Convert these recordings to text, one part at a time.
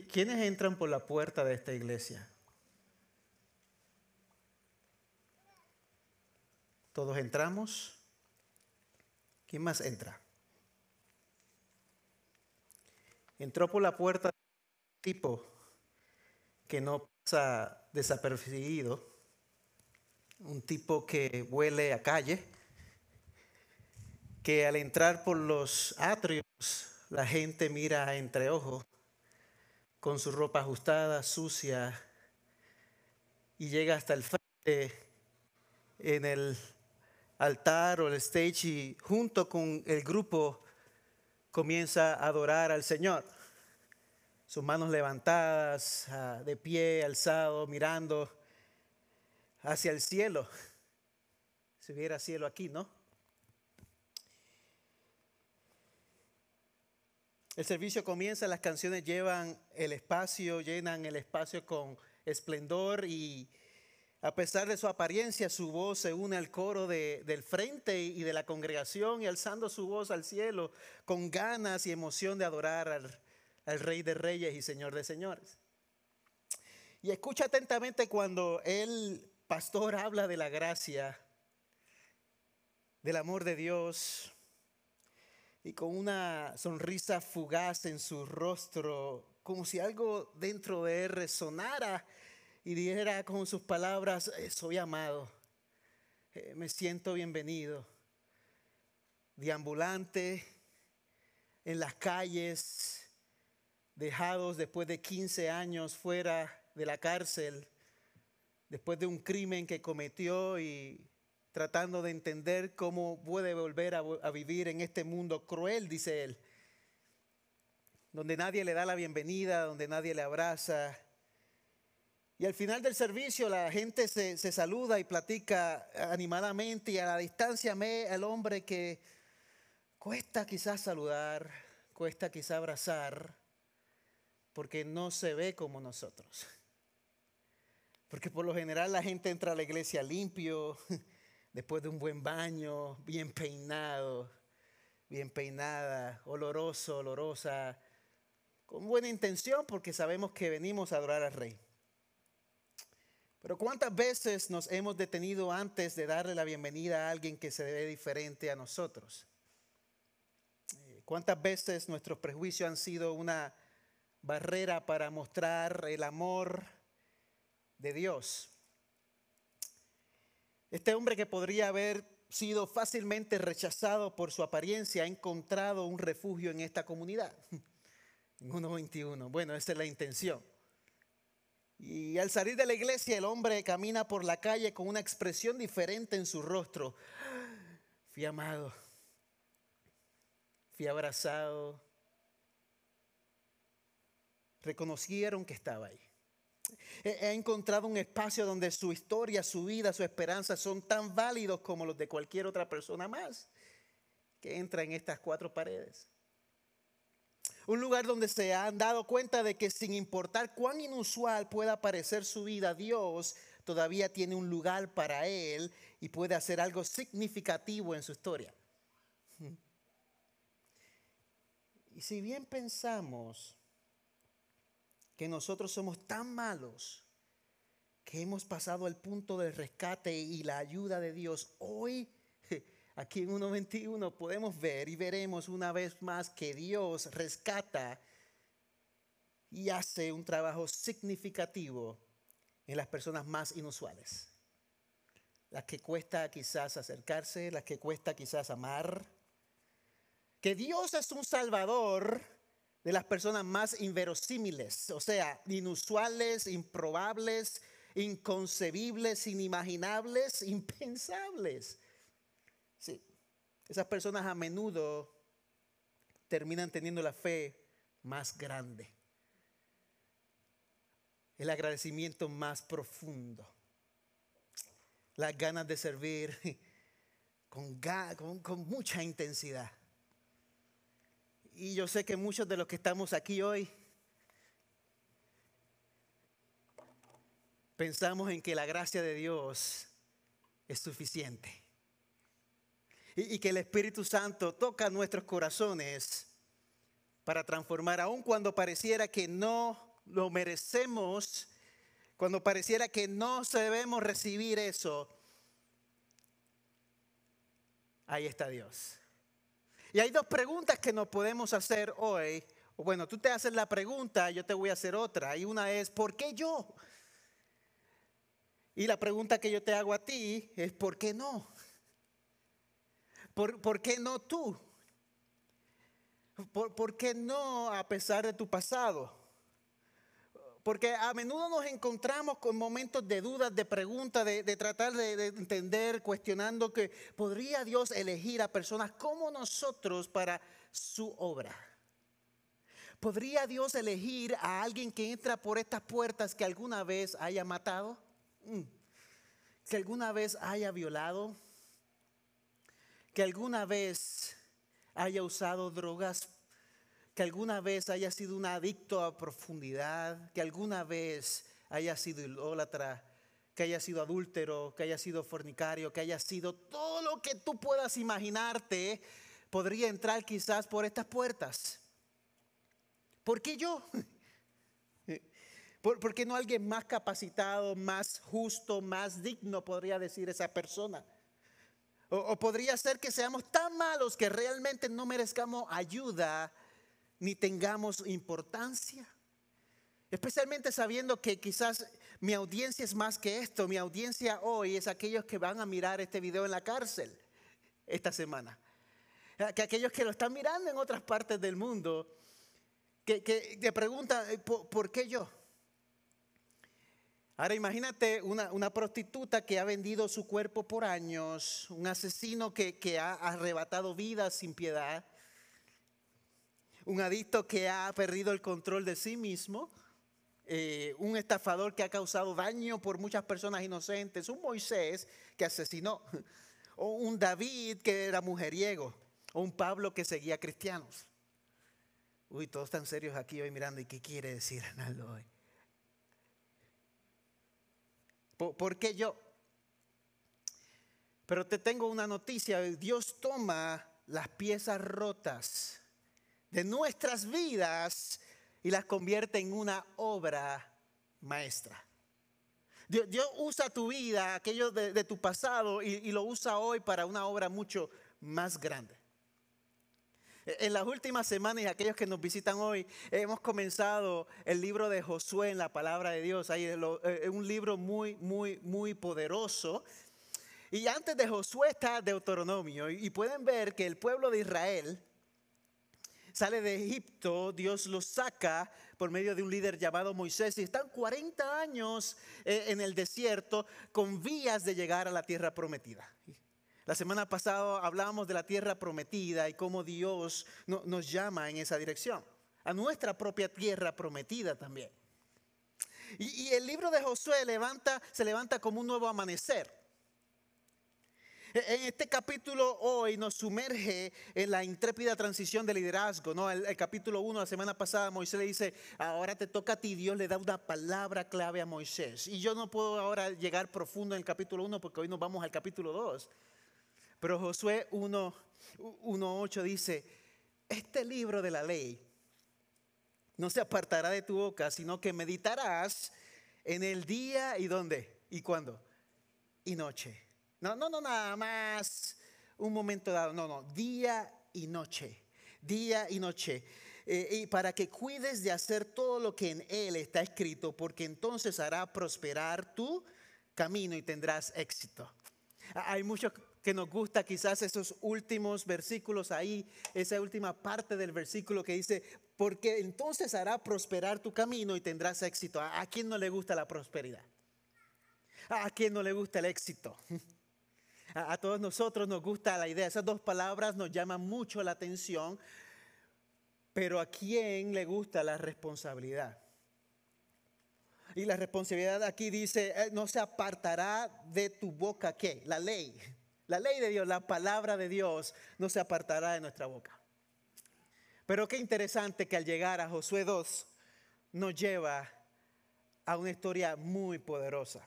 ¿Quiénes entran por la puerta de esta iglesia? Todos entramos. ¿Quién más entra? Entró por la puerta tipo que no pasa desapercibido, un tipo que huele a calle, que al entrar por los atrios la gente mira entre ojos con su ropa ajustada, sucia, y llega hasta el frente en el altar o el stage y junto con el grupo comienza a adorar al Señor. Sus manos levantadas, ah, de pie, alzado, mirando hacia el cielo. Si hubiera cielo aquí, ¿no? El servicio comienza, las canciones llevan el espacio, llenan el espacio con esplendor y a pesar de su apariencia, su voz se une al coro del frente y de la congregación y alzando su voz al cielo con ganas y emoción de adorar al, al Rey de Reyes y Señor de Señores. Y escucha atentamente cuando el pastor habla de la gracia, del amor de Dios, y con una sonrisa fugaz en su rostro, como si algo dentro de él resonara y dijera con sus palabras, eh, soy amado, eh, me siento bienvenido, deambulante en las calles, dejados después de 15 años fuera de la cárcel, después de un crimen que cometió y tratando de entender cómo puede volver a, vivir en este mundo cruel, dice él, donde nadie le da la bienvenida, donde nadie le abraza. Y al final del servicio la gente se, saluda y platica animadamente y a la distancia ve al hombre que cuesta quizás saludar, cuesta quizás abrazar, porque no se ve como nosotros. Porque por lo general la gente entra a la iglesia limpio, después de un buen baño, bien peinado, bien peinada, oloroso, olorosa, con buena intención porque sabemos que venimos a adorar al rey. Pero ¿cuántas veces nos hemos detenido antes de darle la bienvenida a alguien que se ve diferente a nosotros? Eh, ¿Cuántas veces nuestros prejuicios han sido una barrera para mostrar el amor de Dios? Este hombre que podría haber sido fácilmente rechazado por su apariencia ha encontrado un refugio en esta comunidad. En 1.21. Bueno, esa es la intención. Y al salir de la iglesia, el hombre camina por la calle con una expresión diferente en su rostro. Fui amado, fui abrazado. Reconocieron que estaba ahí. He encontrado un espacio donde su historia, su vida, su esperanza son tan válidos como los de cualquier otra persona más que entra en estas cuatro paredes. Un lugar donde se han dado cuenta de que sin importar cuán inusual pueda parecer su vida, Dios todavía tiene un lugar para él y puede hacer algo significativo en su historia. Y si bien pensamos que nosotros somos tan malos que hemos pasado al punto del rescate y la ayuda de Dios, hoy aquí en 1.21 podemos ver y veremos una vez más que Dios rescata y hace un trabajo significativo en las personas más inusuales. Las que cuesta quizás acercarse, las que cuesta quizás amar. Que Dios es un salvador de las personas más inverosímiles, o sea, inusuales, improbables, inconcebibles, inimaginables, impensables. Sí, esas personas a menudo terminan teniendo la fe más grande, el agradecimiento más profundo, las ganas de servir con, con, con mucha intensidad. Y yo sé que muchos de los que estamos aquí hoy pensamos en que la gracia de Dios es suficiente. Y, que el Espíritu Santo toca nuestros corazones para transformar, aun cuando pareciera que no lo merecemos, cuando pareciera que no debemos recibir eso, ahí está Dios. Y hay dos preguntas que nos podemos hacer hoy. Bueno, tú te haces la pregunta, yo te voy a hacer otra. Y una es, ¿por qué yo? Y la pregunta que yo te hago a ti es, ¿por qué no? ¿Por, por qué no tú? ¿Por, ¿Por qué no a pesar de tu pasado? Porque a menudo nos encontramos con momentos de dudas, de preguntas, de, tratar de, entender, cuestionando que podría Dios elegir a personas como nosotros para su obra. ¿Podría Dios elegir a alguien que entra por estas puertas que alguna vez haya matado? Mm. ¿Que alguna vez haya violado? ¿Que alguna vez haya usado drogas que alguna vez haya sido un adicto a profundidad, que alguna vez haya sido idólatra, que haya sido adúltero, que haya sido fornicario, que haya sido todo lo que tú puedas imaginarte, podría entrar quizás por estas puertas. ¿Por qué yo? ¿Por, qué no alguien más capacitado, más justo, más digno podría decir esa persona? O, podría ser que seamos tan malos que realmente no merezcamos ayuda ni tengamos importancia. Especialmente sabiendo que quizás mi audiencia es más que esto. Mi audiencia hoy es aquellos que van a mirar este video en la cárcel esta semana. Que aquellos que lo están mirando en otras partes del mundo, que, que te preguntan, eh, ¿por, qué yo? Ahora imagínate una, prostituta que ha vendido su cuerpo por años, un asesino que, que ha arrebatado vidas sin piedad, un adicto que ha perdido el control de sí mismo, eh, un estafador que ha causado daño por muchas personas inocentes, un Moisés que asesinó, o un David que era mujeriego, o un Pablo que seguía cristianos. Uy, todos están serios aquí hoy mirando, ¿y qué quiere decir Arnaldo hoy? ¿Por qué yo? Pero te tengo una noticia, Dios toma las piezas rotas de nuestras vidas y las convierte en una obra maestra. Dios, usa tu vida, aquello de, tu pasado, y, lo usa hoy para una obra mucho más grande. En las últimas semanas y aquellos que nos visitan hoy, hemos comenzado el libro de Josué en la palabra de Dios. Ahí es eh, un libro muy, muy, muy poderoso. Y antes de Josué está Deuteronomio. Y pueden ver que el pueblo de Israel sale de Egipto, Dios los saca por medio de un líder llamado Moisés y están 40 años eh, en el desierto con vías de llegar a la tierra prometida. La semana pasada hablábamos de la tierra prometida y cómo Dios nos llama en esa dirección, a nuestra propia tierra prometida también. Y, el libro de Josué se levanta como un nuevo amanecer. En este capítulo hoy nos sumerge en la intrépida transición de liderazgo. ¿no? El, capítulo 1, la semana pasada, Moisés le dice, ahora te toca a ti, Dios le da una palabra clave a Moisés. Y yo no puedo ahora llegar profundo en el capítulo 1 porque hoy nos vamos al capítulo 2. Pero Josué 1.8 dice, este libro de la ley no se apartará de tu boca, sino que meditarás en el día y dónde y cuándo y noche no, no, no, nada más un momento dado. No, no, día y noche. Día y noche. Eh, y para que cuides de hacer todo lo que en él está escrito, porque entonces hará prosperar tu camino y tendrás éxito. Hay muchos que nos gusta quizás esos últimos versículos ahí, esa última parte del versículo que dice, porque entonces hará prosperar tu camino y tendrás éxito. ¿A, a quién no le gusta la prosperidad? ¿A quién no le gusta el éxito? A, todos nosotros nos gusta la idea. Esas dos palabras nos llaman mucho la atención, pero ¿a quién le gusta la responsabilidad? Y la responsabilidad aquí dice, eh, no se apartará de tu boca qué? La ley. La ley de Dios, la palabra de Dios no se apartará de nuestra boca. Pero qué interesante que al llegar a Josué 2 nos lleva a una historia muy poderosa.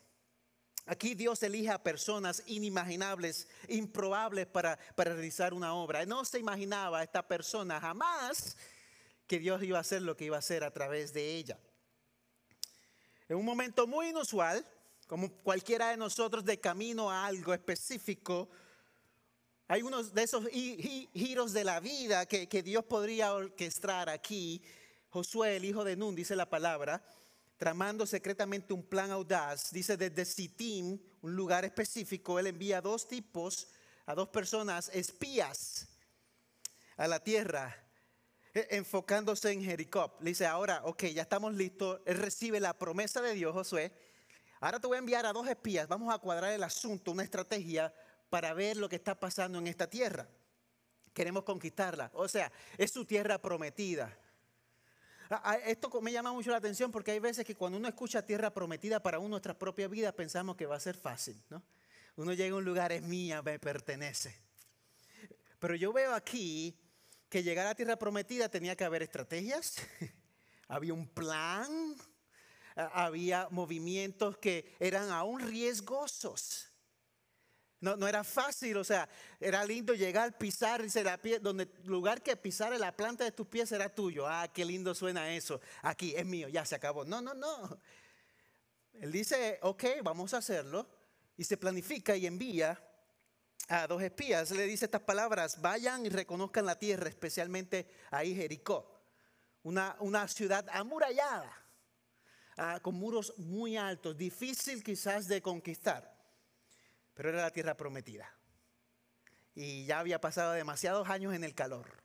Aquí Dios elige a personas inimaginables, improbables para, realizar una obra. No se imaginaba esta persona jamás que Dios iba a hacer lo que iba a hacer a través de ella. En un momento muy inusual, como cualquiera de nosotros de camino a algo específico, hay unos de esos giros de la vida que, Dios podría orquestar aquí. Josué, el hijo de Nun, dice la palabra, tramando secretamente un plan audaz, dice desde Sittim, un lugar específico, él envía a dos tipos, a dos personas, espías a la tierra, e, enfocándose en Jericó. Le dice, ahora, ok, ya estamos listos, él recibe la promesa de Dios, Josué. Ahora te voy a enviar a dos espías, vamos a cuadrar el asunto, una estrategia para ver lo que está pasando en esta tierra. Queremos conquistarla. O sea, es su tierra prometida. Esto me llama mucho la atención porque hay veces que cuando uno escucha tierra prometida para uno, nuestra propia vida, pensamos que va a ser fácil. ¿no? Uno llega a un lugar, es mía, me pertenece. Pero yo veo aquí que llegar a tierra prometida tenía que haber estrategias, había un plan, había movimientos que eran aún riesgosos. No, era fácil, o sea, era lindo llegar, pisar, dice la pie, donde lugar que pisar la planta de tus pies era tuyo. Ah, qué lindo suena eso. Aquí es mío, ya se acabó. No, no, no. Él dice, ok, vamos a hacerlo. Y se planifica y envía a dos espías. Le dice estas palabras, vayan y reconozcan la tierra, especialmente ahí Jericó. Una, una ciudad amurallada, ah, con muros muy altos, difícil quizás de conquistar pero era la tierra prometida. Y ya había pasado demasiados años en el calor.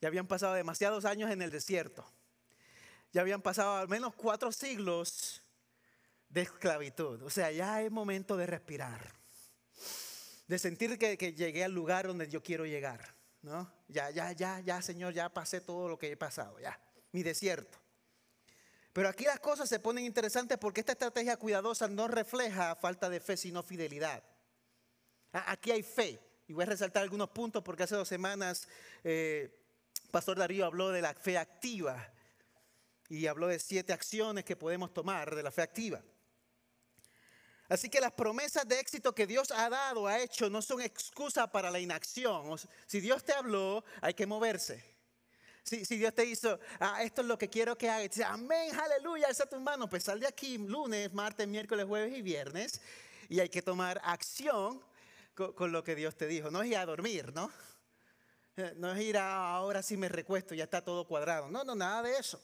Ya habían pasado demasiados años en el desierto. Ya habían pasado al menos cuatro siglos de esclavitud. O sea, ya es momento de respirar. De sentir que, que llegué al lugar donde yo quiero llegar. ¿no? Ya, ya, ya, ya, Señor, ya pasé todo lo que he pasado. Ya, mi desierto. Pero aquí las cosas se ponen interesantes porque esta estrategia cuidadosa no refleja falta de fe, sino fidelidad. Aquí hay fe. Y voy a resaltar algunos puntos porque hace dos semanas eh, Pastor Darío habló de la fe activa y habló de siete acciones que podemos tomar de la fe activa. Así que las promesas de éxito que Dios ha dado, ha hecho, no son excusa para la inacción. Si Dios te habló, hay que moverse. Si, Dios te hizo, ah, esto es lo que quiero que hagas, amén, aleluya, alza tu mano, pues sal de aquí lunes, martes, miércoles, jueves y viernes y hay que tomar acción con, lo que Dios te dijo. No es ir a dormir, ¿no? Eh, no es ir a ahora sí me recuesto, ya está todo cuadrado. No, no, nada de eso.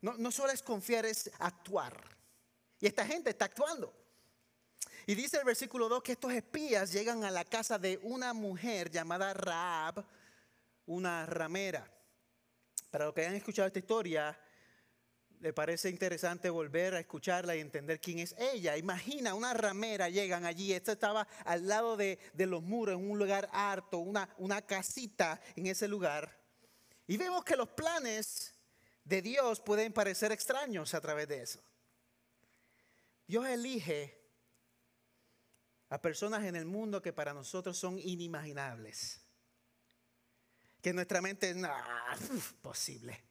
No, no solo es confiar, es actuar. Y esta gente está actuando. Y dice el versículo 2 que estos espías llegan a la casa de una mujer llamada Raab, una ramera. Para los que hayan escuchado esta historia, le parece interesante volver a escucharla y entender quién es ella. Imagina, una ramera llegan allí, esta estaba al lado de, los muros, en un lugar harto, una, una casita en ese lugar. Y vemos que los planes de Dios pueden parecer extraños a través de eso. Dios elige a personas en el mundo que para nosotros son inimaginables que nuestra mente no, posible.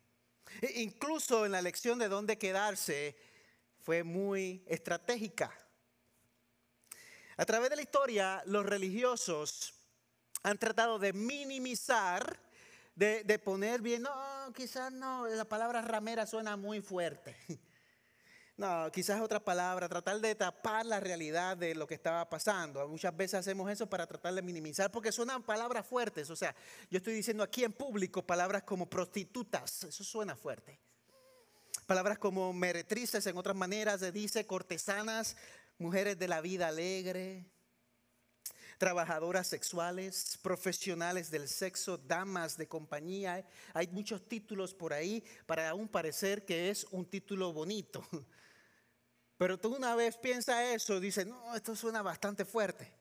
E incluso en la elección de dónde quedarse fue muy estratégica. A través de la historia, los religiosos han tratado de minimizar, de, de poner bien, no, quizás no, la palabra ramera suena muy fuerte. No, quizás otra palabra, tratar de tapar la realidad de lo que estaba pasando. Muchas veces hacemos eso para tratar de minimizar porque suenan palabras fuertes. O sea, yo estoy diciendo aquí en público palabras como prostitutas, eso suena fuerte. Palabras como meretrices, en otras maneras se dice cortesanas, mujeres de la vida alegre, trabajadoras sexuales, profesionales del sexo, damas de compañía. Hay muchos títulos por ahí para aún parecer que es un título bonito. Pero tú una vez piensas eso, dices, no, esto suena bastante fuerte.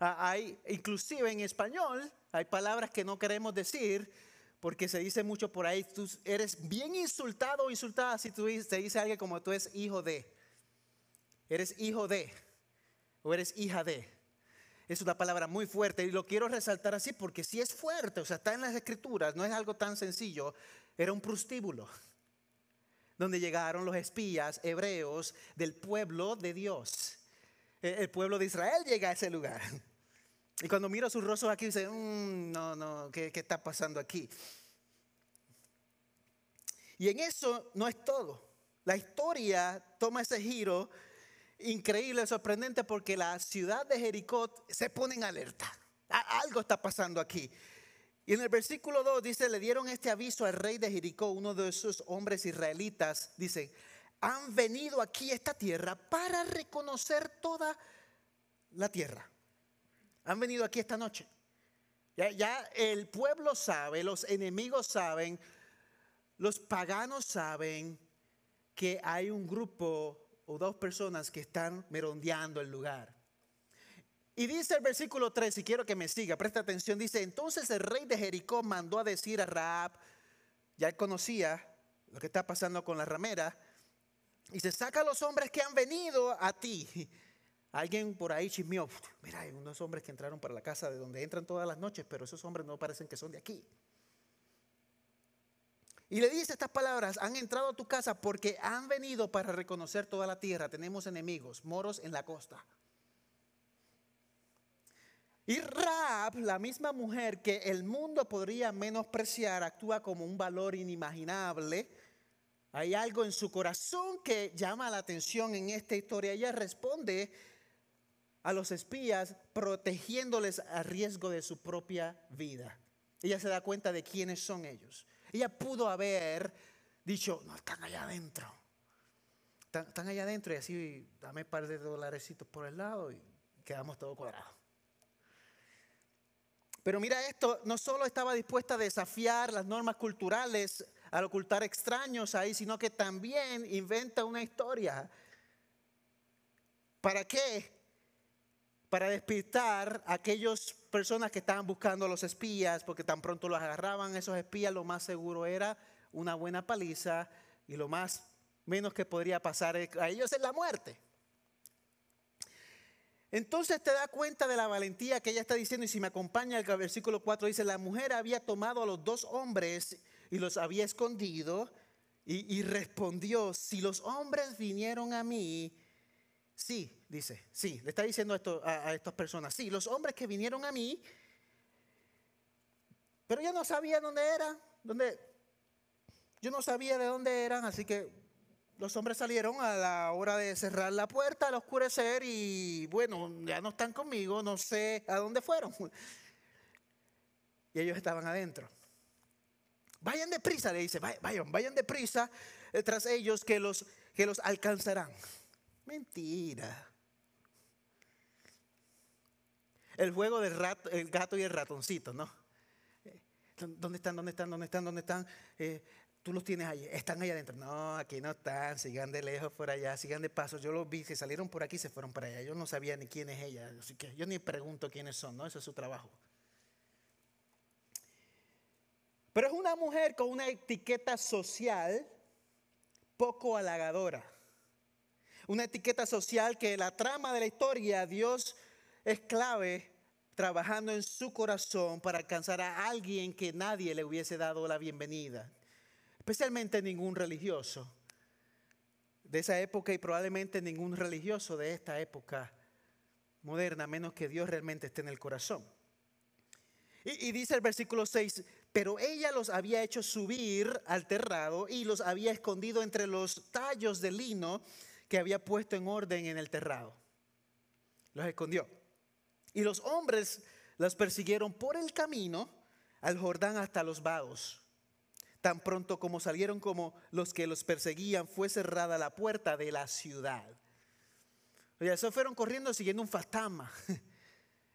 Hay, inclusive en español, hay palabras que no queremos decir porque se dice mucho por ahí, tú eres bien insultado o insultada si tú te dice alguien como tú eres hijo de. Eres hijo de o eres hija de. Es una palabra muy fuerte y lo quiero resaltar así porque si es fuerte, o sea, está en las escrituras, no es algo tan sencillo, era un prostíbulo donde llegaron los espías hebreos del pueblo de Dios. E, el pueblo de Israel llega a ese lugar. Y cuando miro sus rostros aquí, dice, mm, no, no, ¿qué, está pasando aquí? Y en eso no es todo. La historia toma ese giro increíble, sorprendente, porque la ciudad de Jericó se pone en alerta. Algo está pasando aquí. Y en el versículo 2 dice, le dieron este aviso al rey de Jericó, uno de esos hombres israelitas, dice, han venido aquí a esta tierra para reconocer toda la tierra. Han venido aquí esta noche. Ya, ya, el pueblo sabe, los enemigos saben, los paganos saben que hay un grupo o dos personas que están merondeando el lugar. Y dice el versículo 3, y quiero que me siga, presta atención, dice, entonces el rey de Jericó mandó a decir a Raab, ya él conocía lo que está pasando con la ramera, y se saca a los hombres que han venido a ti. Alguien por ahí chismeó, mira, hay unos hombres que entraron para la casa de donde entran todas las noches, pero esos hombres no parecen que son de aquí. Y le dice estas palabras, han entrado a tu casa porque han venido para reconocer toda la tierra. Tenemos enemigos, moros en la costa. Y Raab, la misma mujer que el mundo podría menospreciar, actúa como un valor inimaginable. Hay algo en su corazón que llama la atención en esta historia. Ella responde a los espías protegiéndoles a riesgo de su propia vida. Ella se da cuenta de quiénes son ellos. Ella pudo haber dicho, no, están allá adentro. Están, allá adentro y así dame un par de dolarecitos por el lado y quedamos todo cuadrado. Pero mira esto, no solo estaba dispuesta a desafiar las normas culturales al ocultar extraños ahí, sino que también inventa una historia. ¿Para qué? Para despistar a aquellas personas que estaban buscando a los espías, porque tan pronto los agarraban esos espías, lo más seguro era una buena paliza y lo más menos que podría pasar a ellos es la muerte. Entonces te da cuenta de la valentía que ella está diciendo y si me acompaña el versículo 4 dice, la mujer había tomado a los dos hombres y los había escondido y, respondió, si los hombres vinieron a mí, sí, dice, sí, le está diciendo a, a estas personas, sí, los hombres que vinieron a mí, pero yo no sabía dónde eran, dónde, yo no sabía de dónde eran, así que los hombres salieron a la hora de cerrar la puerta al oscurecer y bueno, ya no están conmigo, no sé a dónde fueron. Y ellos estaban adentro. Vayan deprisa, le dice, vayan, vayan deprisa tras ellos que los, que los alcanzarán. Mentira. El juego del el gato y el ratoncito, ¿no? Eh, ¿Dónde están? ¿Dónde están? ¿Dónde están? ¿Dónde están? Eh, tú los tienes ahí, están ahí adentro. No, aquí no están, sigan de lejos por allá, sigan de paso. Yo los vi, que salieron por aquí, se fueron para allá. Yo no sabía ni quién es ella, así que yo ni pregunto quiénes son, ¿no? Eso es su trabajo. Pero es una mujer con una etiqueta social poco halagadora. Una etiqueta social que la trama de la historia, Dios es clave trabajando en su corazón para alcanzar a alguien que nadie le hubiese dado la bienvenida especialmente ningún religioso de esa época y probablemente ningún religioso de esta época moderna, menos que Dios realmente esté en el corazón. Y, dice el versículo 6, pero ella los había hecho subir al terrado y los había escondido entre los tallos de lino que había puesto en orden en el terrado. Los escondió. Y los hombres las persiguieron por el camino al Jordán hasta los vados Tan pronto como salieron como los que los perseguían, fue cerrada la puerta de la ciudad. Oye, eso fueron corriendo siguiendo un fantasma.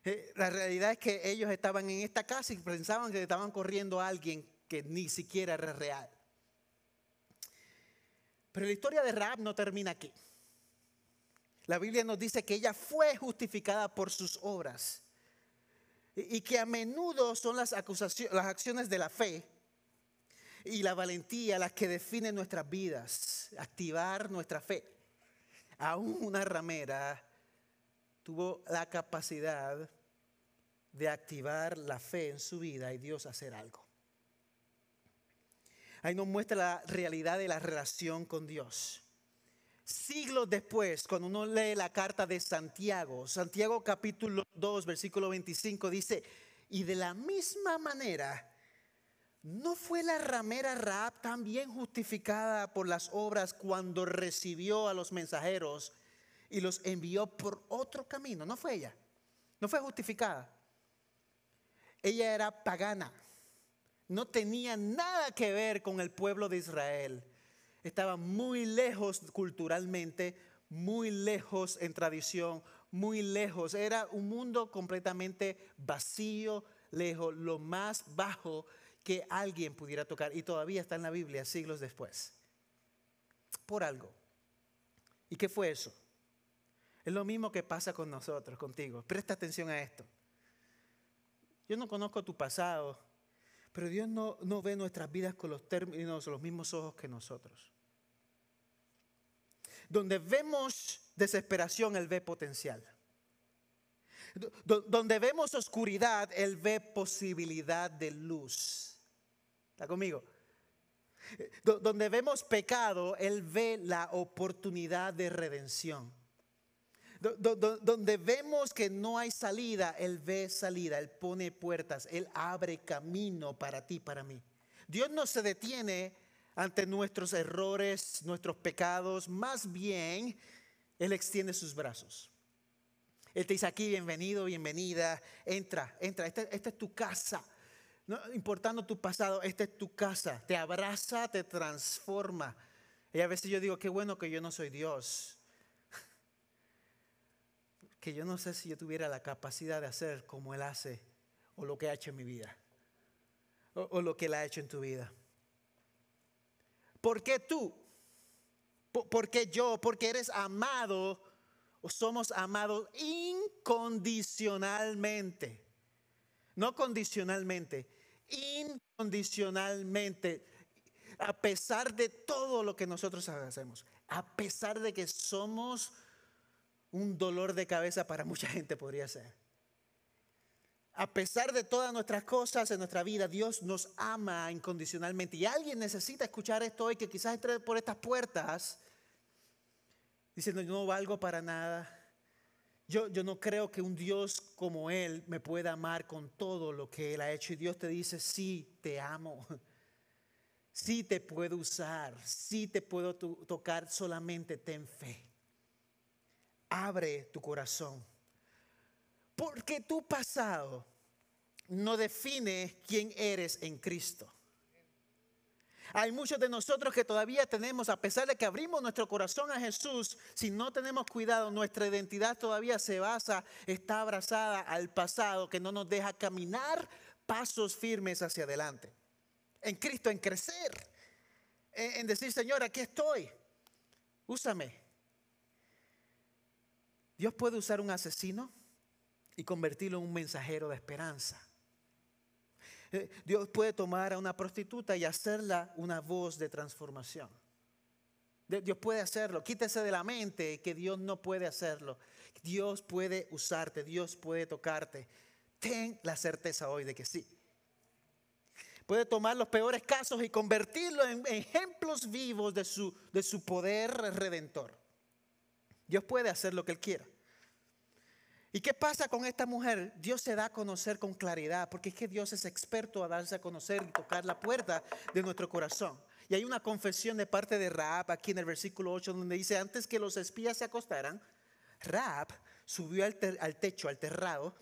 Eh, la realidad es que ellos estaban en esta casa y pensaban que estaban corriendo a alguien que ni siquiera era real. Pero la historia de Raab no termina aquí. La Biblia nos dice que ella fue justificada por sus obras y que a menudo son las, acusaciones, las acciones de la fe y la valentía las que definen nuestras vidas, activar nuestra fe. Aún una ramera tuvo la capacidad de activar la fe en su vida y Dios hacer algo. Ahí nos muestra la realidad de la relación con Dios. Siglos después, cuando uno lee la carta de Santiago, Santiago capítulo 2, versículo 25 dice, y de la misma manera, ¿No fue la ramera Raab también justificada por las obras cuando recibió a los mensajeros y los envió por otro camino? ¿No fue ella? ¿No fue justificada? Ella era pagana. No tenía nada que ver con el pueblo de Israel. Estaba muy lejos culturalmente, muy lejos en tradición, muy lejos. Era un mundo completamente vacío, lejos, lo más bajo que alguien pudiera tocar. Y todavía está en la Biblia siglos después. Por algo. ¿Y qué fue eso? Es lo mismo que pasa con nosotros, contigo. Presta atención a esto. Yo no conozco tu pasado, pero Dios no, no ve nuestras vidas con los términos, los mismos ojos que nosotros. Donde vemos desesperación, Él ve potencial. Donde vemos oscuridad, Él ve posibilidad de luz. ¿Está conmigo? Donde vemos pecado, Él ve la oportunidad de redención. Donde vemos que no hay salida, Él ve salida, Él pone puertas, Él abre camino para ti, para mí. Dios no se detiene ante nuestros errores, nuestros pecados, más bien Él extiende sus brazos. Él te dice aquí, bienvenido, bienvenida, entra, entra, esta, esta es tu casa. No importando tu pasado, esta es tu casa. Te abraza, te transforma. Y a veces yo digo, qué bueno que yo no soy Dios. Que yo no sé si yo tuviera la capacidad de hacer como Él hace o lo que ha hecho en mi vida. O, lo que Él ha hecho en tu vida. ¿Por qué tú? ¿Por qué yo? Porque eres amado o somos amados incondicionalmente. No condicionalmente, incondicionalmente. A pesar de todo lo que nosotros hacemos, a pesar de que somos un dolor de cabeza para mucha gente podría ser. A pesar de todas nuestras cosas en nuestra vida, Dios nos ama incondicionalmente. Y alguien necesita escuchar esto hoy que quizás entre por estas puertas diciendo, yo no valgo para nada. Yo, yo no creo que un Dios como Él me pueda amar con todo lo que Él ha hecho. Y Dios te dice, sí, te amo. Sí te puedo usar. Sí te puedo tocar. Solamente ten fe. Abre tu corazón. Porque tu pasado no define quién eres en Cristo. Hay muchos de nosotros que todavía tenemos, a pesar de que abrimos nuestro corazón a Jesús, si no tenemos cuidado, nuestra identidad todavía se basa, está abrazada al pasado que no nos deja caminar pasos firmes hacia adelante. En Cristo, en crecer, en, decir, Señor, aquí estoy, úsame. Dios puede usar un asesino y convertirlo en un mensajero de esperanza. Eh, Dios puede tomar a una prostituta y hacerla una voz de transformación. Dios puede hacerlo. Quítese de la mente que Dios no puede hacerlo. Dios puede usarte, Dios puede tocarte. Ten la certeza hoy de que sí. Puede tomar los peores casos y convertirlos en ejemplos vivos de su, de su poder redentor. Dios puede hacer lo que Él quiera. ¿Y qué pasa con esta mujer? Dios se da a conocer con claridad, porque es que Dios es experto a darse a conocer y tocar la puerta de nuestro corazón. Y hay una confesión de parte de Raab aquí en el versículo 8 donde dice, antes que los espías se acostaran, Raab subió al, al techo, al terrado,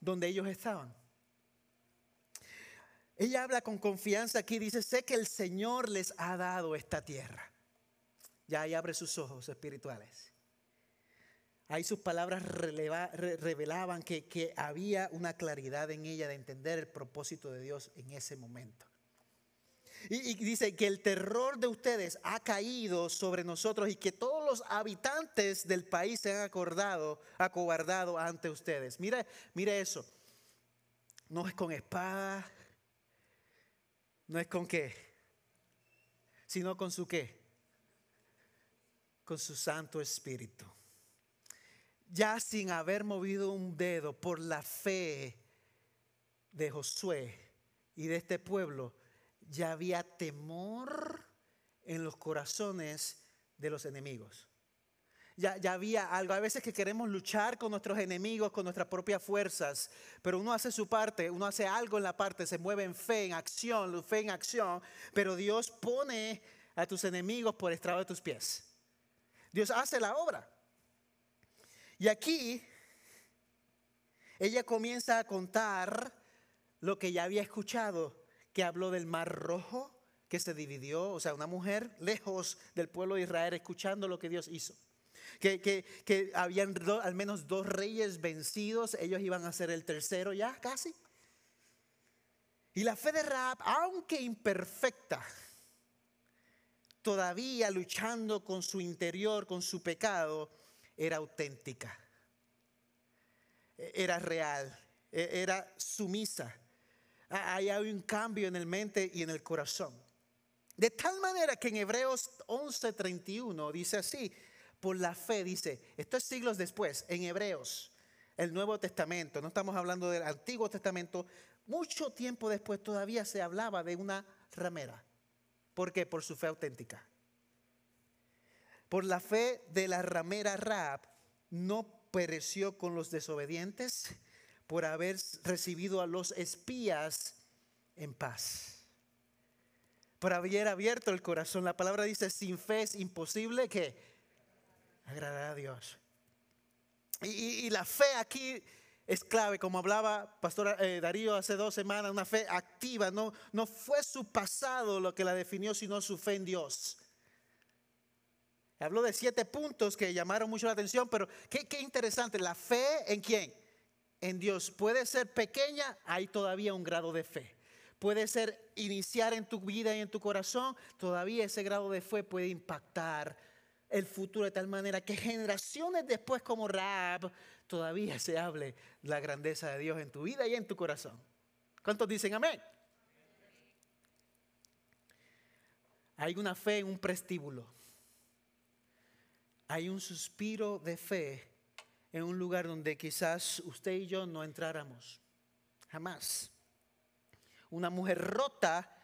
donde ellos estaban. Ella habla con confianza aquí, dice, sé que el Señor les ha dado esta tierra. Ya ahí abre sus ojos espirituales. Ahí sus palabras revelaban que, había una claridad en ella de entender el propósito de Dios en ese momento. Y, dice que el terror de ustedes ha caído sobre nosotros y que todos los habitantes del país se han acordado, acobardado ante ustedes. Mira, mira eso. No es con espada, no es con qué, sino con su qué, con su Santo Espíritu ya sin haber movido un dedo por la fe de Josué y de este pueblo, ya había temor en los corazones de los enemigos. ya, había algo. A veces que queremos luchar con nuestros enemigos, con nuestras propias fuerzas, pero uno hace su parte, uno hace algo en la parte, se mueve en fe, en acción, fe en acción, pero Dios pone a tus enemigos por estrado de tus pies. Dios hace la obra. Y aquí ella comienza a contar lo que ya había escuchado, que habló del mar rojo, que se dividió, o sea, una mujer lejos del pueblo de Israel escuchando lo que Dios hizo. Que, que, habían al menos dos reyes vencidos, ellos iban a ser el tercero ya casi. Y la fe de Raab, aunque imperfecta, todavía luchando con su interior, con su pecado, era auténtica, era real, e, era sumisa. Hay un cambio en el mente y en el corazón. De tal manera que en Hebreos 11:31 dice así, por la fe, dice, esto es siglos después, en Hebreos, el Nuevo Testamento, no estamos hablando del Antiguo Testamento, mucho tiempo después todavía se hablaba de una ramera. ¿Por qué? Por su fe auténtica. Por la fe de la ramera Raab, no pereció con los desobedientes por haber recibido a los espías en paz. Por haber abierto el corazón. La palabra dice, sin fe es imposible que agradar a Dios. Y, la fe aquí es clave, como hablaba Pastor eh, Darío hace dos semanas, una fe activa. No, no fue su pasado lo que la definió, sino su fe en Dios. Habló de siete puntos que llamaron mucho la atención, pero qué, interesante, la fe en quién? En Dios. Puede ser pequeña, hay todavía un grado de fe. Puede ser iniciar en tu vida y en tu corazón, todavía ese grado de fe puede impactar el futuro de tal manera que generaciones después como Raab todavía se hable la grandeza de Dios en tu vida y en tu corazón. ¿Cuántos dicen amén? Hay una fe en un prestíbulo. Hay un suspiro de fe en un lugar donde quizás usted y yo no entráramos. Jamás. Una mujer rota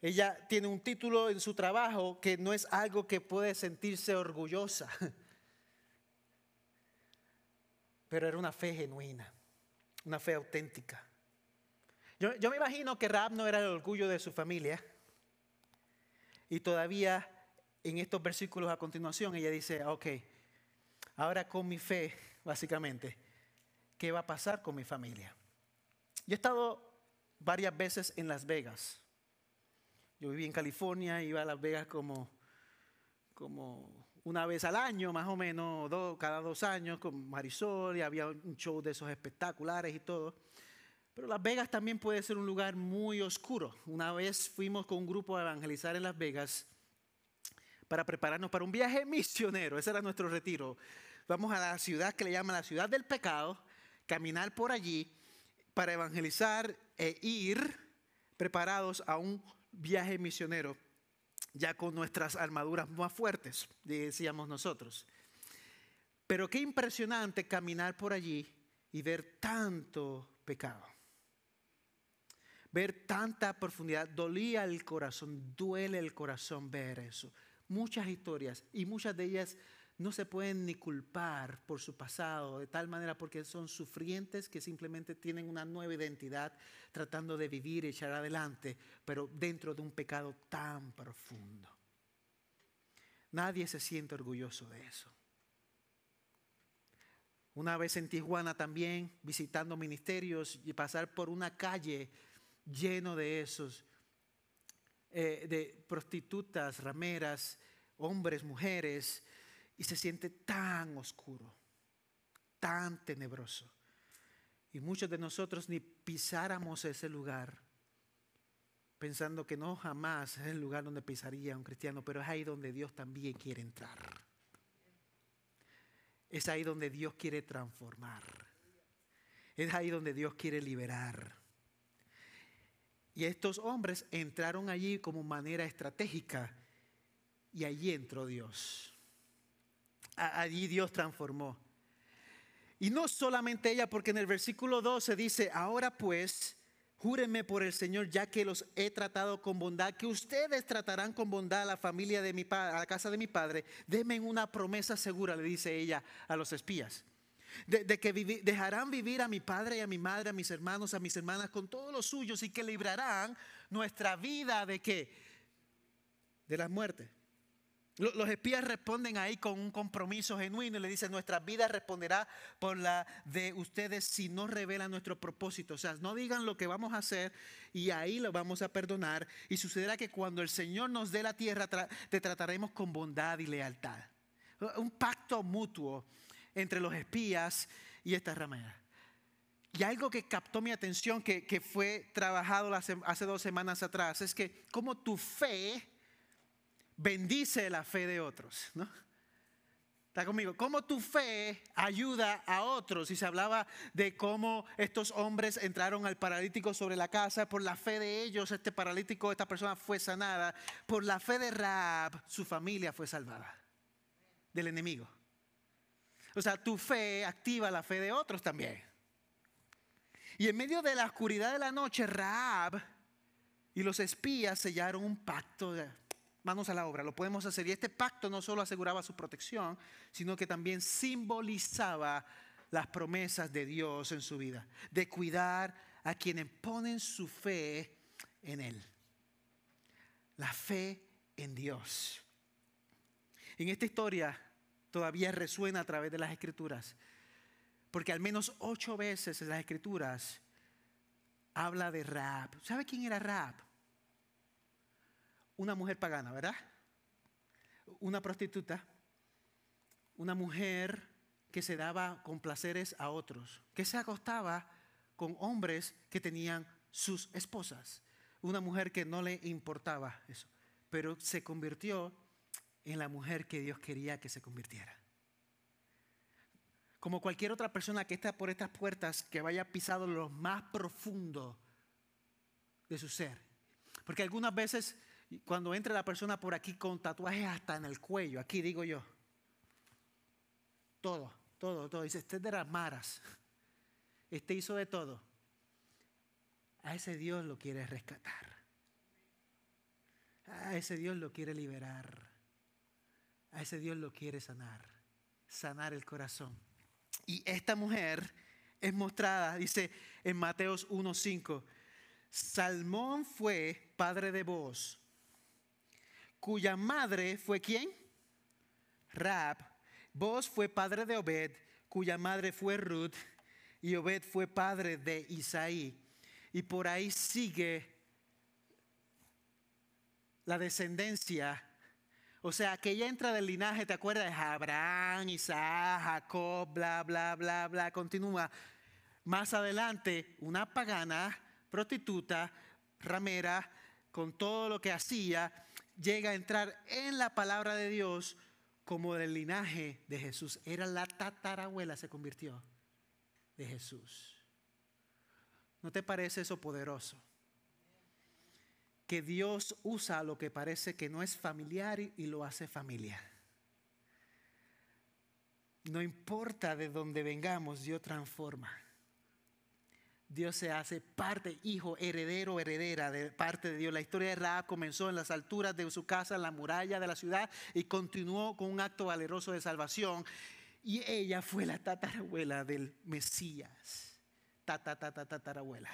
ella tiene un título en su trabajo que no es algo que puede sentirse orgullosa, pero era una fe genuina, una fe auténtica. Yo, me imagino que Raab no era el orgullo de su familia y todavía en estos versículos a continuación ella dice, ok, ahora con mi fe, básicamente, ¿qué va a pasar con mi familia? Yo he estado varias veces en Las Vegas yo viví en California, iba a Las Vegas como, como una vez al año, más o menos, cada dos años, con Marisol, y había un show de esos espectaculares y todo. Pero Las Vegas también puede ser un lugar muy oscuro. Una vez fuimos con un grupo a evangelizar en Las Vegas para prepararnos para un viaje misionero. Ese era nuestro retiro. Vamos a la ciudad que le llaman la ciudad del pecado, caminar por allí para evangelizar e ir preparados a un viaje misionero, ya con nuestras armaduras más fuertes, decíamos nosotros. Pero qué impresionante caminar por allí y ver tanto pecado. Ver tanta profundidad. Dolía el corazón, duele el corazón ver eso. Muchas historias y muchas de ellas no se pueden ni culpar por su pasado, de tal manera porque son sufrientes que simplemente tienen una nueva identidad tratando de vivir y echar adelante, pero dentro de un pecado tan profundo. Nadie se siente orgulloso de eso. Una vez en Tijuana también, visitando ministerios y pasar por una calle lleno de esos, eh, de prostitutas, rameras, hombres, mujeres, y se siente tan oscuro, tan tenebroso. Y muchos de nosotros ni pisáramos ese lugar pensando que no jamás es el lugar donde pisaría un cristiano, pero es ahí donde Dios también quiere entrar. Es ahí donde Dios quiere transformar. Es ahí donde Dios quiere liberar. Y estos hombres entraron allí como manera estratégica y allí entró Dios allí Dios transformó. Y no solamente ella, porque en el versículo 12 dice, ahora pues Júrenme por el Señor, ya que los he tratado con bondad, que ustedes tratarán con bondad a la familia de mi padre, a la casa de mi padre. Denme una promesa segura, le dice ella a los espías. De, que dejarán vivir a mi padre y a mi madre, a mis hermanos, a mis hermanas con todos los suyos y que librarán nuestra vida de qué? De la muerte. Los espías responden ahí con un compromiso genuino y le dicen, nuestra vida responderá por la de ustedes si no revelan nuestro propósito. O sea, no digan lo que vamos a hacer y ahí lo vamos a perdonar. Y sucederá que cuando el Señor nos dé la tierra, te trataremos con bondad y lealtad. Un pacto mutuo entre los espías y esta ramera. Y algo que captó mi atención, que, fue trabajado hace dos semanas atrás, es que como tu fe bendice la fe de otros, ¿no? Está conmigo. Cómo tu fe ayuda a otros. Y se hablaba de cómo estos hombres entraron al paralítico sobre la casa. Por la fe de ellos, este paralítico, esta persona fue sanada. Por la fe de Raab, su familia fue salvada del enemigo. O sea, tu fe activa la fe de otros también. Y en medio de la oscuridad de la noche, Raab y los espías sellaron un pacto de manos a la obra, lo podemos hacer. Y este pacto no solo aseguraba su protección, sino que también simbolizaba las promesas de Dios en su vida, de cuidar a quienes ponen su fe en Él. La fe en Dios. En esta historia todavía resuena a través de las escrituras, porque al menos ocho veces en las escrituras habla de Raab. ¿Sabe quién era Raab? una mujer pagana, ¿verdad? Una prostituta, una mujer que se daba con placeres a otros, que se acostaba con hombres que tenían sus esposas, una mujer que no le importaba eso, pero se convirtió en la mujer que Dios quería que se convirtiera. Como cualquier otra persona que está por estas puertas, que vaya pisado lo más profundo de su ser. Porque algunas veces cuando entre la persona por aquí con tatuajes hasta en el cuello, aquí digo yo, todo, todo, todo. Dice, este es de las maras. Este hizo de todo. A ese Dios lo quiere rescatar. A ese Dios lo quiere liberar. A ese Dios lo quiere sanar. Sanar el corazón. Y esta mujer es mostrada, dice en Mateos 1.5, Salmón fue padre de vos cuya madre fue quién? Rab. Vos fue padre de Obed, cuya madre fue Ruth, y Obed fue padre de Isaí. Y por ahí sigue la descendencia. O sea, que ella entra del linaje, ¿te acuerdas? Abraham, Isaac, Jacob, bla, bla, bla, bla. Continúa. Más adelante, una pagana, prostituta, ramera, con todo lo que hacía, llega a entrar en la palabra de Dios como del linaje de Jesús. Era la tatarabuela, se convirtió de Jesús. ¿No te parece eso poderoso? Que Dios usa lo que parece que no es familiar y lo hace familia. No importa de dónde vengamos, Dios transforma. Dios se hace parte, hijo, heredero, heredera de parte de Dios. La historia de Raab comenzó en las alturas de su casa, en la muralla de la ciudad, y continuó con un acto valeroso de salvación. Y ella fue la tatarabuela del Mesías. Tatarabuela.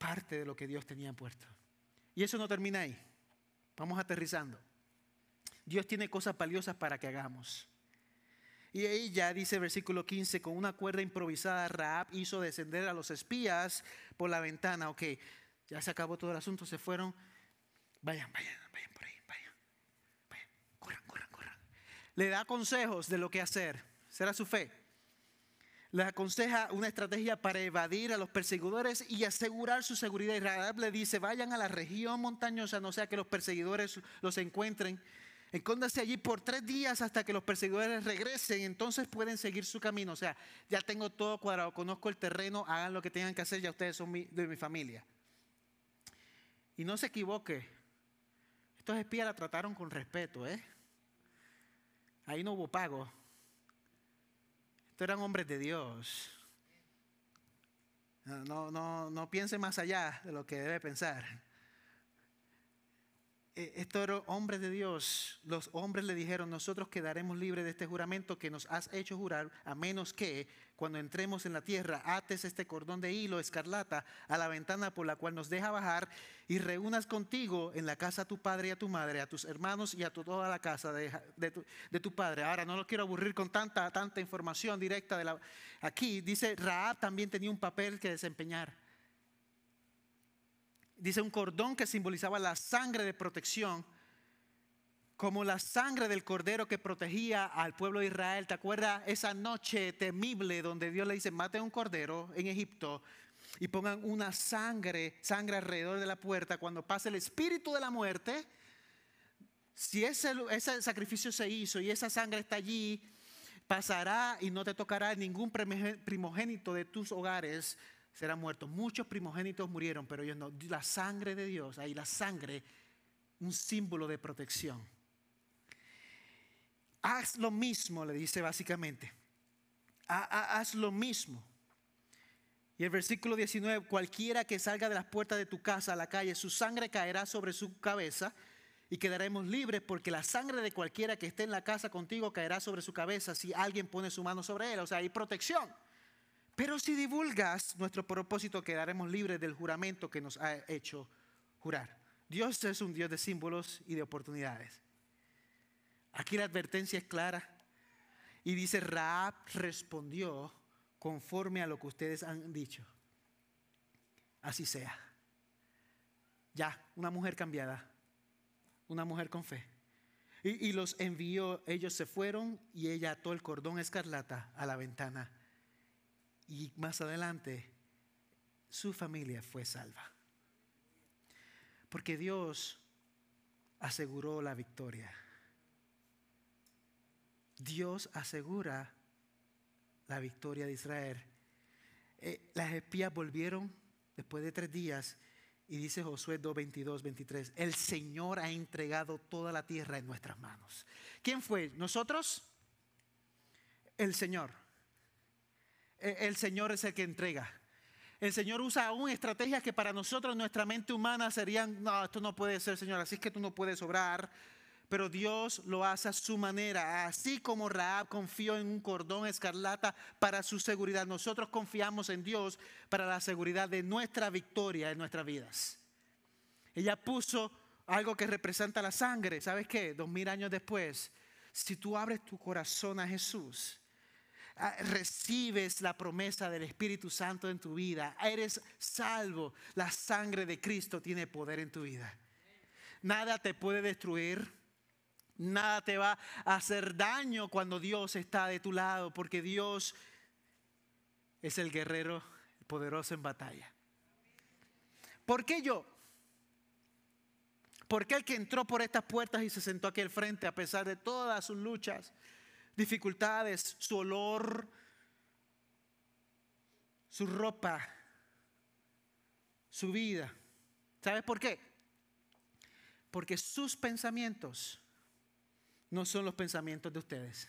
Parte de lo que Dios tenía puesto. Y eso no termina ahí. Vamos aterrizando. Dios tiene cosas valiosas para que hagamos. Y ella, dice versículo 15, con una cuerda improvisada, Raab hizo descender a los espías por la ventana. Ok, ya se acabó todo el asunto, se fueron. Vayan, vayan, vayan por ahí, vayan. Vayan, corran, corran, corran. Le da consejos de lo que hacer. Será su fe. Le aconseja una estrategia para evadir a los perseguidores y asegurar su seguridad. Raab le dice, vayan a la región montañosa, no sea que los perseguidores los encuentren Escóndase allí por tres días hasta que los perseguidores regresen, entonces pueden seguir su camino. O sea, ya tengo todo cuadrado, conozco el terreno, hagan lo que tengan que hacer, ya ustedes son de mi familia. Y no se equivoque, estos espías la trataron con respeto, ¿eh? Ahí no hubo pago. Estos eran hombres de Dios. No, no, no piense más allá de lo que debe pensar. Eh, estos hombres de Dios. Los hombres le dijeron, nosotros quedaremos libres de este juramento que nos has hecho jurar, a menos que cuando entremos en la tierra ates este cordón de hilo escarlata a la ventana por la cual nos deja bajar y reúnas contigo en la casa a tu padre y a tu madre, a tus hermanos y a toda la casa de, tu, padre. Ahora no lo quiero aburrir con tanta, tanta información directa de. Aquí dice, Raab también tenía un papel que desempeñar dice un cordón que simbolizaba la sangre de protección, como la sangre del cordero que protegía al pueblo de Israel. ¿Te acuerdas esa noche temible donde Dios le dice, mate un cordero en Egipto y pongan una sangre, sangre alrededor de la puerta cuando pase el espíritu de la muerte? Si ese, ese sacrificio se hizo y esa sangre está allí, pasará y no te tocará ningún primogénito de tus hogares serán muertos. Muchos primogénitos murieron, pero ellos no. La sangre de Dios, ahí la sangre, un símbolo de protección. Haz lo mismo, le dice básicamente. Haz lo mismo. Y el versículo 19, cualquiera que salga de las puertas de tu casa a la calle, su sangre caerá sobre su cabeza y quedaremos libres porque la sangre de cualquiera que esté en la casa contigo caerá sobre su cabeza si alguien pone su mano sobre él. O sea, hay protección. Pero si divulgas nuestro propósito, quedaremos libres del juramento que nos ha hecho jurar. Dios es un Dios de símbolos y de oportunidades. Aquí la advertencia es clara. Y dice, Raab respondió conforme a lo que ustedes han dicho. Así sea. Ya, una mujer cambiada, una mujer con fe. Y, y, los envió, ellos se fueron y ella ató el cordón escarlata a la ventana y más adelante su familia fue salva. Porque Dios aseguró la victoria. Dios asegura la victoria de Israel. Eh, las espías volvieron después de tres días y dice Josué 2, 22, 23, el Señor ha entregado toda la tierra en nuestras manos. ¿Quién fue? ¿Nosotros? El Señor. Eh, el Señor es el que entrega. El Señor usa aún estrategias que para nosotros, nuestra mente humana, serían, no, esto no puede ser, Señor, así es que tú no puedes obrar. Pero Dios lo hace a su manera, así como Raab confió en un cordón escarlata para su seguridad. Nosotros confiamos en Dios para la seguridad de nuestra victoria en nuestras vidas. Ella puso algo que representa la sangre. ¿Sabes qué? Dos mil años después, si tú abres tu corazón a Jesús, recibes la promesa del Espíritu Santo en tu vida, eres salvo, la sangre de Cristo tiene poder en tu vida. Nada te puede destruir, nada te va a hacer daño cuando Dios está de tu lado, porque Dios es el guerrero poderoso en batalla. ¿Por qué yo? ¿Por qué el que entró por estas puertas y se sentó aquí al frente a pesar de todas sus luchas? Dificultades, su olor, su ropa, su vida. ¿Sabes por qué? Porque sus pensamientos no son los pensamientos de ustedes,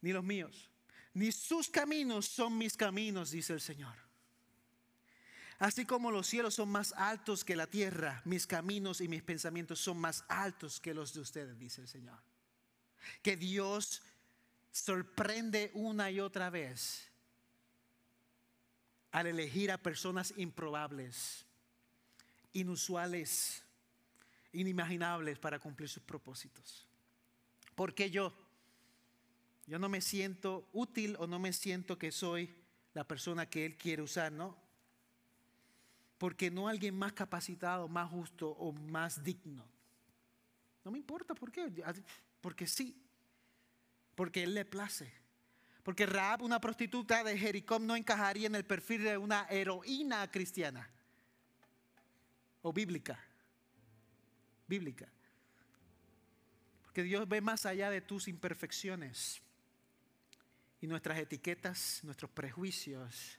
ni los míos, ni sus caminos son mis caminos, dice el Señor. Así como los cielos son más altos que la tierra, mis caminos y mis pensamientos son más altos que los de ustedes, dice el Señor que Dios sorprende una y otra vez al elegir a personas improbables, inusuales, inimaginables para cumplir sus propósitos. ¿Por qué yo? Yo no me siento útil o no me siento que soy la persona que Él quiere usar, ¿no? Porque no alguien más capacitado, más justo o más digno. No me importa por qué. Porque sí. Porque Él le place. Porque Raab, una prostituta de Jericó, no encajaría en el perfil de una heroína cristiana. O bíblica. Bíblica. Porque Dios ve más allá de tus imperfecciones. Y nuestras etiquetas, nuestros prejuicios,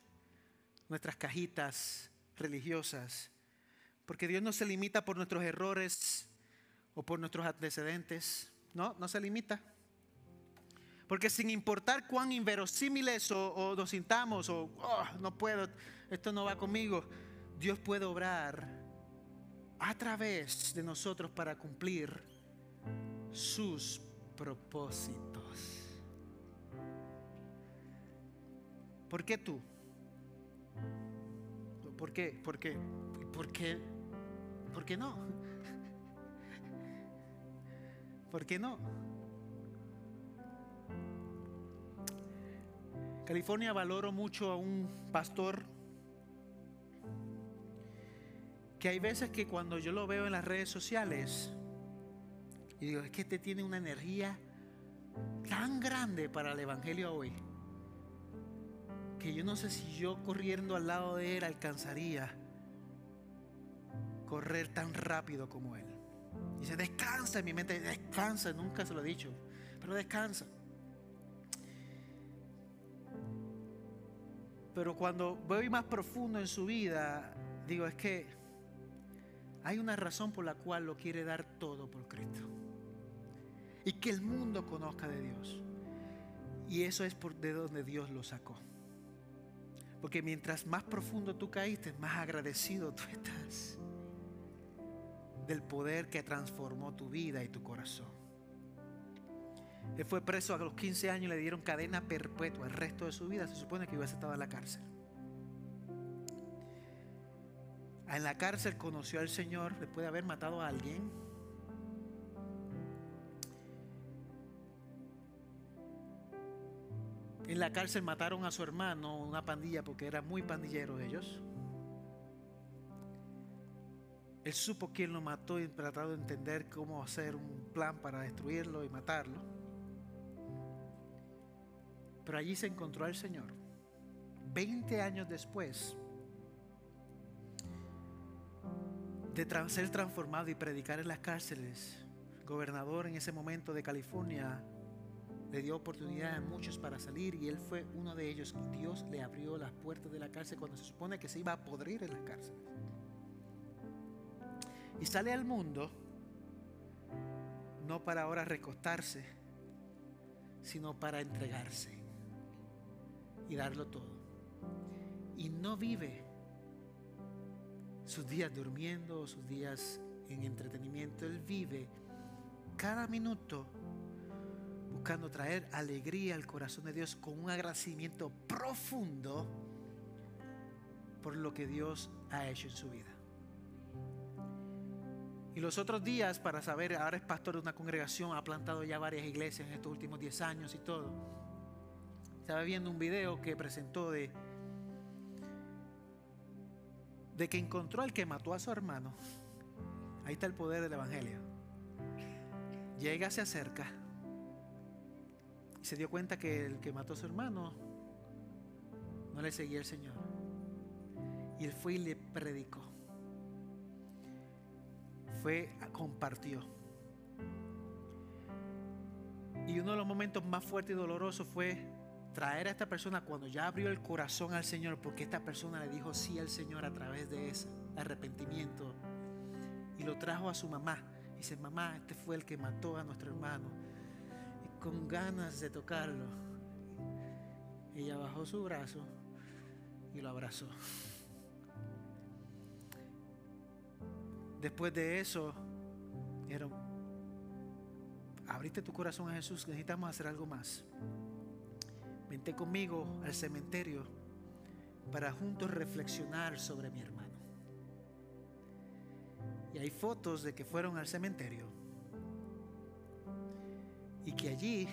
nuestras cajitas religiosas. Porque Dios no se limita por nuestros errores o por nuestros antecedentes no, no se limita. Porque sin importar cuán inverosímiles o, nos sintamos o oh, no puedo, esto no va conmigo, Dios puede obrar a través de nosotros para cumplir sus propósitos. ¿Por qué tú? ¿Por qué? ¿Por qué? ¿Por qué? ¿Por qué no? ¿Por qué no? California valoro mucho a un pastor que hay veces que cuando yo lo veo en las redes sociales, y digo, es que este tiene una energía tan grande para el Evangelio hoy, que yo no sé si yo corriendo al lado de él alcanzaría correr tan rápido como él. Dice, descansa en mi mente, descansa, nunca se lo he dicho, pero descansa. Pero cuando voy más profundo en su vida, digo, es que hay una razón por la cual lo quiere dar todo por Cristo. Y que el mundo conozca de Dios. Y eso es por de donde Dios lo sacó. Porque mientras más profundo tú caíste, más agradecido tú estás del poder que transformó tu vida y tu corazón. Él fue preso a los 15 años y le dieron cadena perpetua. El resto de su vida se supone que hubiese estado en la cárcel. En la cárcel conoció al Señor después de haber matado a alguien. En la cárcel mataron a su hermano, una pandilla, porque era muy pandillero ellos. Él supo quién lo mató y trató de entender cómo hacer un plan para destruirlo y matarlo. Pero allí se encontró al Señor. Veinte años después de ser transformado y predicar en las cárceles, el gobernador en ese momento de California le dio oportunidad a muchos para salir y él fue uno de ellos. Dios le abrió las puertas de la cárcel cuando se supone que se iba a podrir en la cárcel. Y sale al mundo no para ahora recostarse, sino para entregarse y darlo todo. Y no vive sus días durmiendo, sus días en entretenimiento. Él vive cada minuto buscando traer alegría al corazón de Dios con un agradecimiento profundo por lo que Dios ha hecho en su vida. Y los otros días, para saber, ahora es pastor de una congregación, ha plantado ya varias iglesias en estos últimos 10 años y todo. Estaba viendo un video que presentó de, de que encontró al que mató a su hermano. Ahí está el poder del Evangelio. Llega, se acerca y se dio cuenta que el que mató a su hermano no le seguía el Señor. Y él fue y le predicó. Fue, compartió. Y uno de los momentos más fuertes y dolorosos fue traer a esta persona cuando ya abrió el corazón al Señor, porque esta persona le dijo sí al Señor a través de ese arrepentimiento y lo trajo a su mamá. Y dice, mamá, este fue el que mató a nuestro hermano. Y con ganas de tocarlo, ella bajó su brazo y lo abrazó. Después de eso, dijeron, abriste tu corazón a Jesús, necesitamos hacer algo más. Vente conmigo al cementerio para juntos reflexionar sobre mi hermano. Y hay fotos de que fueron al cementerio y que allí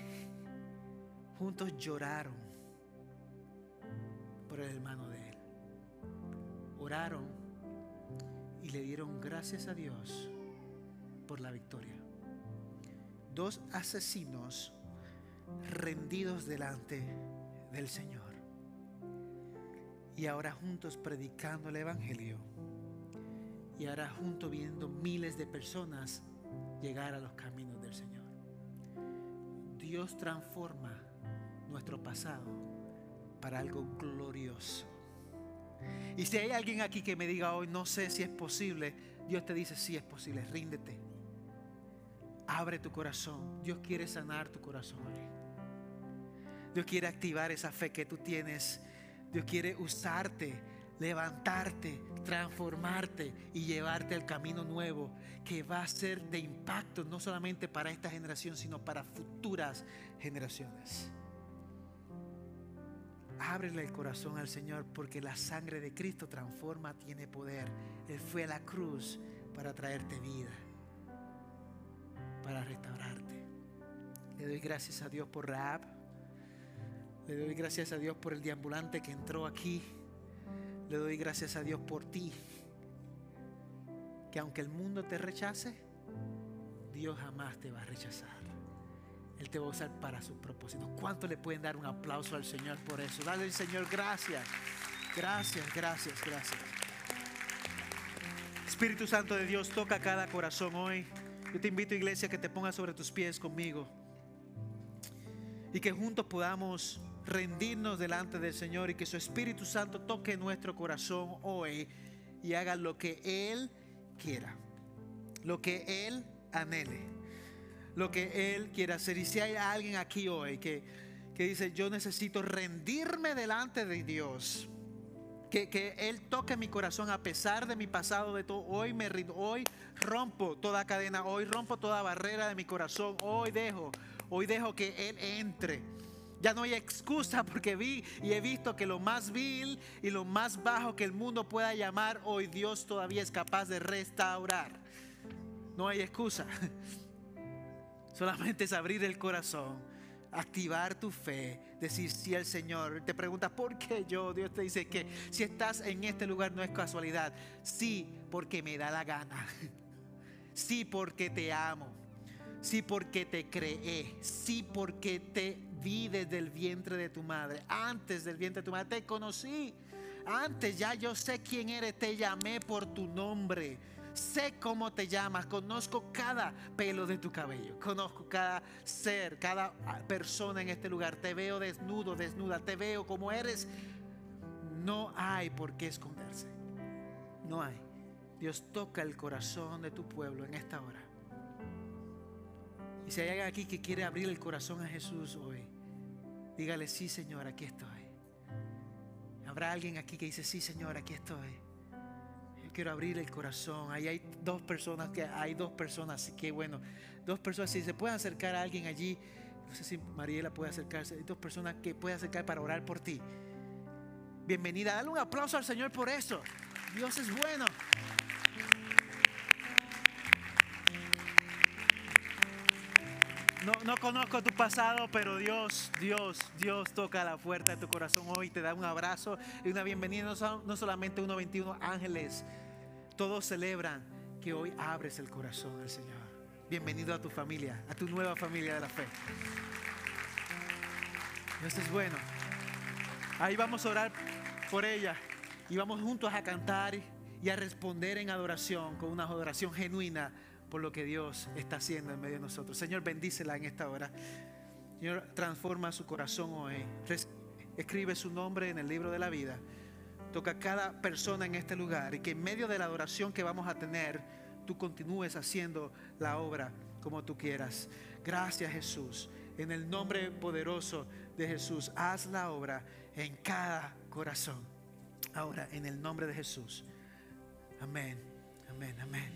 juntos lloraron por el hermano de él. Oraron y le dieron gracias a Dios por la victoria. Dos asesinos rendidos delante del Señor. Y ahora juntos predicando el Evangelio. Y ahora juntos viendo miles de personas llegar a los caminos del Señor. Dios transforma nuestro pasado para algo glorioso. Y si hay alguien aquí que me diga hoy, no sé si es posible, Dios te dice, sí es posible, ríndete. Abre tu corazón. Dios quiere sanar tu corazón. Dios quiere activar esa fe que tú tienes. Dios quiere usarte, levantarte, transformarte y llevarte al camino nuevo que va a ser de impacto no solamente para esta generación, sino para futuras generaciones. Ábrele el corazón al Señor porque la sangre de Cristo transforma, tiene poder. Él fue a la cruz para traerte vida, para restaurarte. Le doy gracias a Dios por Raab. Le doy gracias a Dios por el deambulante que entró aquí. Le doy gracias a Dios por ti. Que aunque el mundo te rechace, Dios jamás te va a rechazar. Él te va a usar para sus propósitos. ¿Cuánto le pueden dar un aplauso al Señor por eso? Dale al Señor gracias. Gracias, gracias, gracias. Espíritu Santo de Dios, toca cada corazón hoy. Yo te invito, iglesia, que te pongas sobre tus pies conmigo. Y que juntos podamos rendirnos delante del Señor y que su Espíritu Santo toque nuestro corazón hoy y haga lo que Él quiera, lo que Él anhele lo que Él quiere hacer. Y si hay alguien aquí hoy que, que dice, yo necesito rendirme delante de Dios. Que, que, Él toque mi corazón a pesar de mi pasado, de todo. Hoy me rindo, hoy rompo toda cadena, hoy rompo toda barrera de mi corazón. Hoy dejo, hoy dejo que Él entre. Ya no hay excusa porque vi y he visto que lo más vil y lo más bajo que el mundo pueda llamar, hoy Dios todavía es capaz de restaurar. No hay excusa. Solamente es abrir el corazón, activar tu fe, decir sí al Señor. Te preguntas, ¿por qué yo? Dios te dice que si estás en este lugar no es casualidad. Sí, porque me da la gana. Sí, porque te amo. Sí, porque te creé. Sí, porque te vi desde el vientre de tu madre. Antes del vientre de tu madre te conocí. Antes ya yo sé quién eres. Te llamé por tu nombre Sé cómo te llamas, conozco cada pelo de tu cabello, conozco cada ser, cada persona en este lugar. Te veo desnudo, desnuda, te veo como eres. No hay por qué esconderse. No hay. Dios toca el corazón de tu pueblo en esta hora. Y si hay alguien aquí que quiere abrir el corazón a Jesús hoy, dígale, sí Señor, aquí estoy. Habrá alguien aquí que dice, sí Señor, aquí estoy quiero abrir el corazón. Ahí hay dos personas que hay dos personas, que bueno, dos personas si se pueden acercar a alguien allí. No sé si Mariela puede acercarse. Hay dos personas que puede acercar para orar por ti. Bienvenida. Dale un aplauso al Señor por eso. Dios es bueno. No, no, conozco tu pasado, pero Dios, Dios, Dios toca la puerta de tu corazón hoy, te da un abrazo y una bienvenida, no, no solamente 1.21 ángeles todos celebran que hoy abres el corazón al Señor. Bienvenido a tu familia, a tu nueva familia de la fe. Dios es bueno. Ahí vamos a orar por ella y vamos juntos a cantar y a responder en adoración con una adoración genuina por lo que Dios está haciendo en medio de nosotros. Señor, bendícela en esta hora. Señor, transforma su corazón hoy. Escribe su nombre en el libro de la vida. Toca cada persona en este lugar y que en medio de la adoración que vamos a tener, tú continúes haciendo la obra como tú quieras. Gracias Jesús. En el nombre poderoso de Jesús, haz la obra en cada corazón. Ahora, en el nombre de Jesús. Amén, amén, amén.